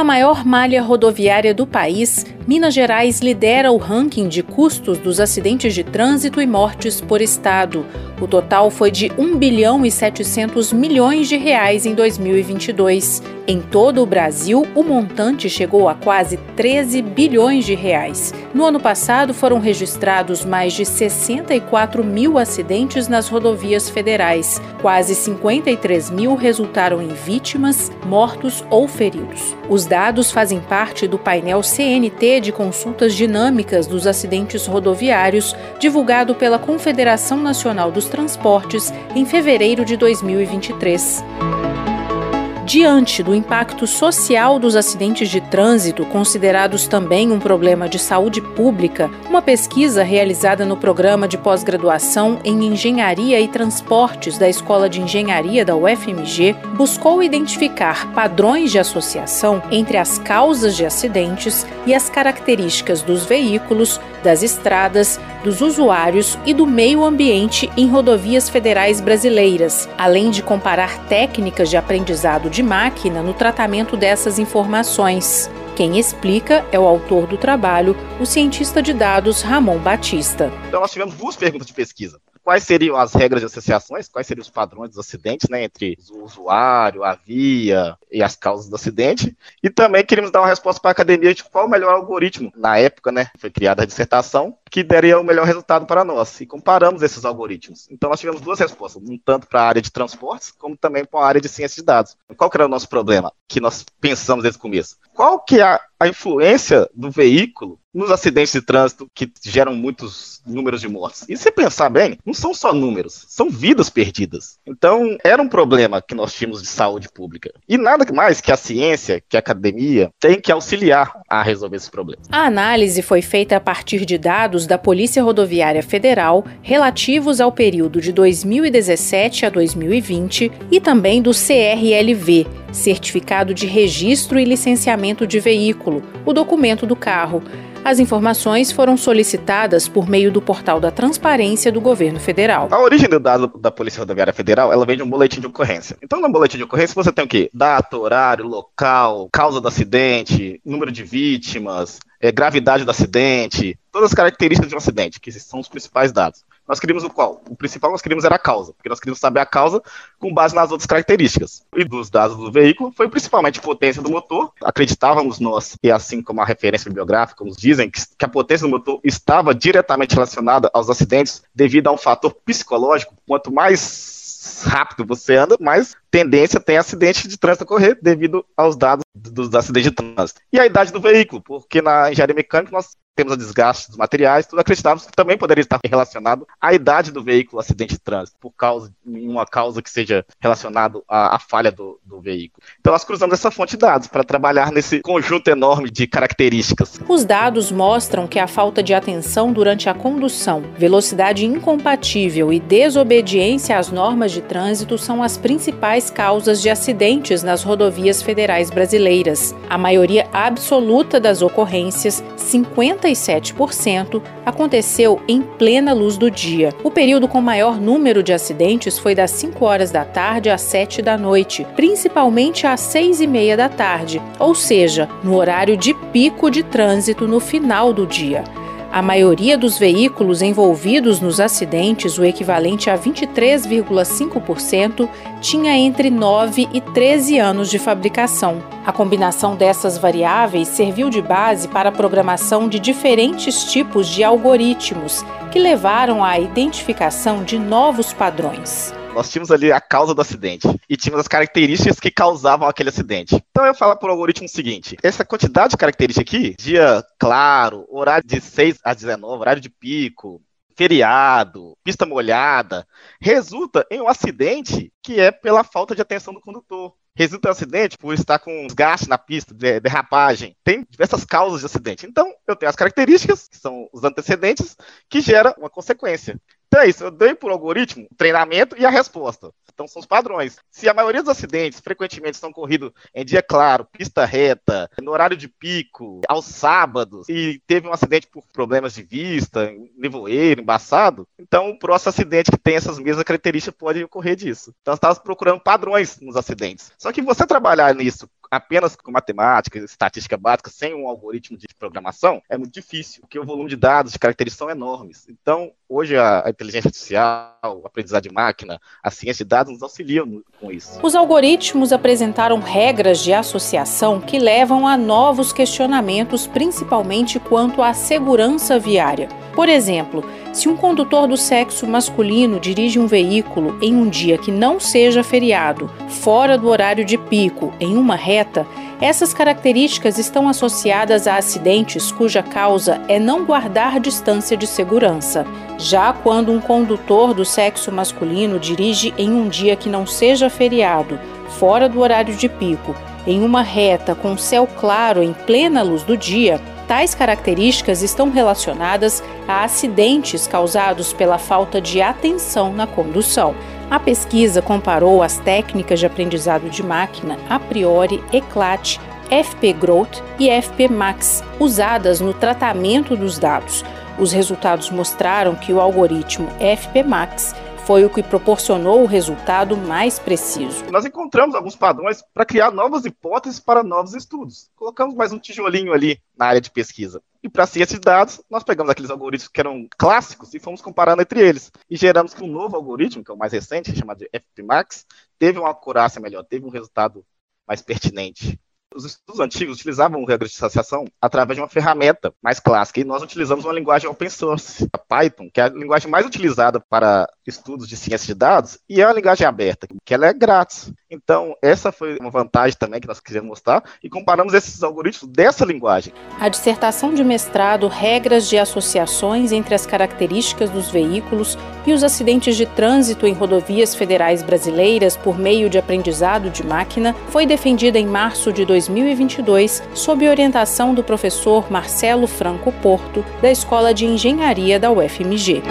A maior malha rodoviária do país, Minas Gerais lidera o ranking de custos dos acidentes de trânsito e mortes por estado. O total foi de 1 bilhão e 700 milhões de reais em 2022. Em todo o Brasil, o montante chegou a quase 13 bilhões de reais. No ano passado, foram registrados mais de 64 mil acidentes nas rodovias federais. Quase 53 mil resultaram em vítimas, mortos ou feridos. Os dados fazem parte do painel CNT de consultas dinâmicas dos acidentes rodoviários, divulgado pela Confederação Nacional dos Transportes em fevereiro de 2023. Diante do impacto social dos acidentes de trânsito, considerados também um problema de saúde pública, uma pesquisa realizada no programa de pós-graduação em Engenharia e Transportes da Escola de Engenharia da UFMG buscou identificar padrões de associação entre as causas de acidentes e as características dos veículos, das estradas, dos usuários e do meio ambiente em rodovias federais brasileiras, além de comparar técnicas de aprendizado de máquina no tratamento dessas informações. Quem explica é o autor do trabalho, o cientista de dados Ramon Batista. Então, nós tivemos duas perguntas de pesquisa quais seriam as regras de associações, quais seriam os padrões dos acidentes, né, entre o usuário, a via e as causas do acidente. E também queríamos dar uma resposta para a academia de qual o melhor algoritmo. Na época, né, foi criada a dissertação, que daria o melhor resultado para nós. E comparamos esses algoritmos. Então nós tivemos duas respostas, um tanto para a área de transportes, como também para a área de ciência de dados. Qual que era o nosso problema que nós pensamos desde o começo? Qual que é a, a influência do veículo nos acidentes de trânsito que geram muitos números de mortes. E se pensar bem, não são só números, são vidas perdidas. Então, era um problema que nós tínhamos de saúde pública. E nada mais que a ciência, que a academia, tem que auxiliar a resolver esse problema. A análise foi feita a partir de dados da Polícia Rodoviária Federal relativos ao período de 2017 a 2020 e também do CRLV, Certificado de Registro e Licenciamento de Veículo, o documento do carro as informações foram solicitadas por meio do portal da transparência do governo federal. A origem do dado da Polícia Rodoviária Federal, ela vem de um boletim de ocorrência. Então, no boletim de ocorrência, você tem o quê? Data, horário, local, causa do acidente, número de vítimas, é, gravidade do acidente, todas as características de um acidente, que são os principais dados nós queríamos o qual? O principal nós queríamos era a causa, porque nós queríamos saber a causa com base nas outras características. E dos dados do veículo foi principalmente potência do motor. Acreditávamos nós, e assim como a referência bibliográfica nos dizem, que a potência do motor estava diretamente relacionada aos acidentes devido a um fator psicológico. Quanto mais rápido você anda, mais tendência tem acidente de trânsito ocorrer devido aos dados dos acidentes de trânsito. E a idade do veículo, porque na engenharia mecânica nós temos o desgaste dos materiais, tudo acreditávamos que também poderia estar relacionado à idade do veículo, acidente de trânsito, por causa uma causa que seja relacionado à, à falha do, do, veículo. Então nós cruzamos essa fonte de dados para trabalhar nesse conjunto enorme de características. Os dados mostram que a falta de atenção durante a condução, velocidade incompatível e desobediência às normas de trânsito são as principais causas de acidentes nas rodovias federais brasileiras. A maioria absoluta das ocorrências, 50 57% aconteceu em plena luz do dia. O período com maior número de acidentes foi das 5 horas da tarde às 7 da noite, principalmente às 6 e meia da tarde, ou seja, no horário de pico de trânsito no final do dia. A maioria dos veículos envolvidos nos acidentes, o equivalente a 23,5%, tinha entre 9 e 13 anos de fabricação. A combinação dessas variáveis serviu de base para a programação de diferentes tipos de algoritmos que levaram à identificação de novos padrões. Nós tínhamos ali a causa do acidente e tínhamos as características que causavam aquele acidente. Então eu falo para o algoritmo o seguinte: essa quantidade de características aqui, dia claro, horário de 6 a 19, horário de pico, feriado, pista molhada, resulta em um acidente que é pela falta de atenção do condutor. resulta em acidente por estar com desgaste na pista, derrapagem. Tem diversas causas de acidente. Então, eu tenho as características, que são os antecedentes, que geram uma consequência. Então é isso, eu dei por algoritmo o treinamento e a resposta. Então são os padrões. Se a maioria dos acidentes frequentemente são corridos em dia claro, pista reta, no horário de pico, aos sábados, e teve um acidente por problemas de vista, nevoeiro, embaçado, então o próximo acidente que tem essas mesmas características pode ocorrer disso. Então estava procurando padrões nos acidentes. Só que você trabalhar nisso apenas com matemática, estatística básica, sem um algoritmo de programação, é muito difícil, porque o volume de dados, de características são enormes. Então, hoje a, inteligência artificial, o aprendizado de máquina, a ciência de dados nos auxiliam com isso. Os algoritmos apresentaram regras de associação que levam a novos questionamentos, principalmente quanto à segurança viária. Por exemplo, se um condutor do sexo masculino dirige um veículo em um dia que não seja feriado, fora do horário de pico, em uma reta, essas características estão associadas a acidentes cuja causa é não guardar distância de segurança. Já quando um condutor do sexo masculino dirige em um dia que não seja feriado, fora do horário de pico, em uma reta com céu claro em plena luz do dia, tais características estão relacionadas a acidentes causados pela falta de atenção na condução. A pesquisa comparou as técnicas de aprendizado de máquina a priori, ECLAT, FP Growth e FP Max usadas no tratamento dos dados. Os resultados mostraram que o algoritmo FP Max foi o que proporcionou o resultado mais preciso. Nós encontramos alguns padrões para criar novas hipóteses para novos estudos. Colocamos mais um tijolinho ali na área de pesquisa. E para ciência de dados, nós pegamos aqueles algoritmos que eram clássicos e fomos comparando entre eles. E geramos que um novo algoritmo, que é o mais recente, chamado de FPMax, teve uma acurácia melhor, teve um resultado mais pertinente. Os estudos antigos utilizavam regras de associação através de uma ferramenta mais clássica, e nós utilizamos uma linguagem open source, a Python, que é a linguagem mais utilizada para estudos de ciência de dados, e é uma linguagem aberta, que ela é grátis. Então, essa foi uma vantagem também que nós queríamos mostrar, e comparamos esses algoritmos dessa linguagem. A dissertação de mestrado Regras de Associações entre as Características dos Veículos e os Acidentes de Trânsito em Rodovias Federais Brasileiras por meio de aprendizado de máquina foi defendida em março de 2020 2022, sob orientação do professor Marcelo Franco Porto, da Escola de Engenharia da UFMG.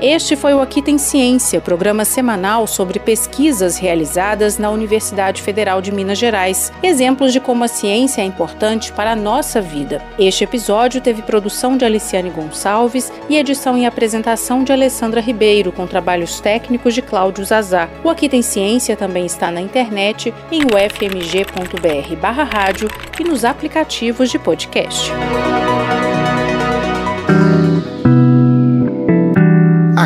Este foi o Aqui Tem Ciência, programa semanal sobre pesquisas realizadas na Universidade Federal de Minas Gerais, exemplos de como a ciência é importante para a nossa vida. Este episódio teve produção de Aliciane Gonçalves e edição e apresentação de Alessandra Ribeiro, com trabalhos técnicos de Cláudio Zazá. O Aqui Tem Ciência também está na internet em ufmg.br/rádio e nos aplicativos de podcast.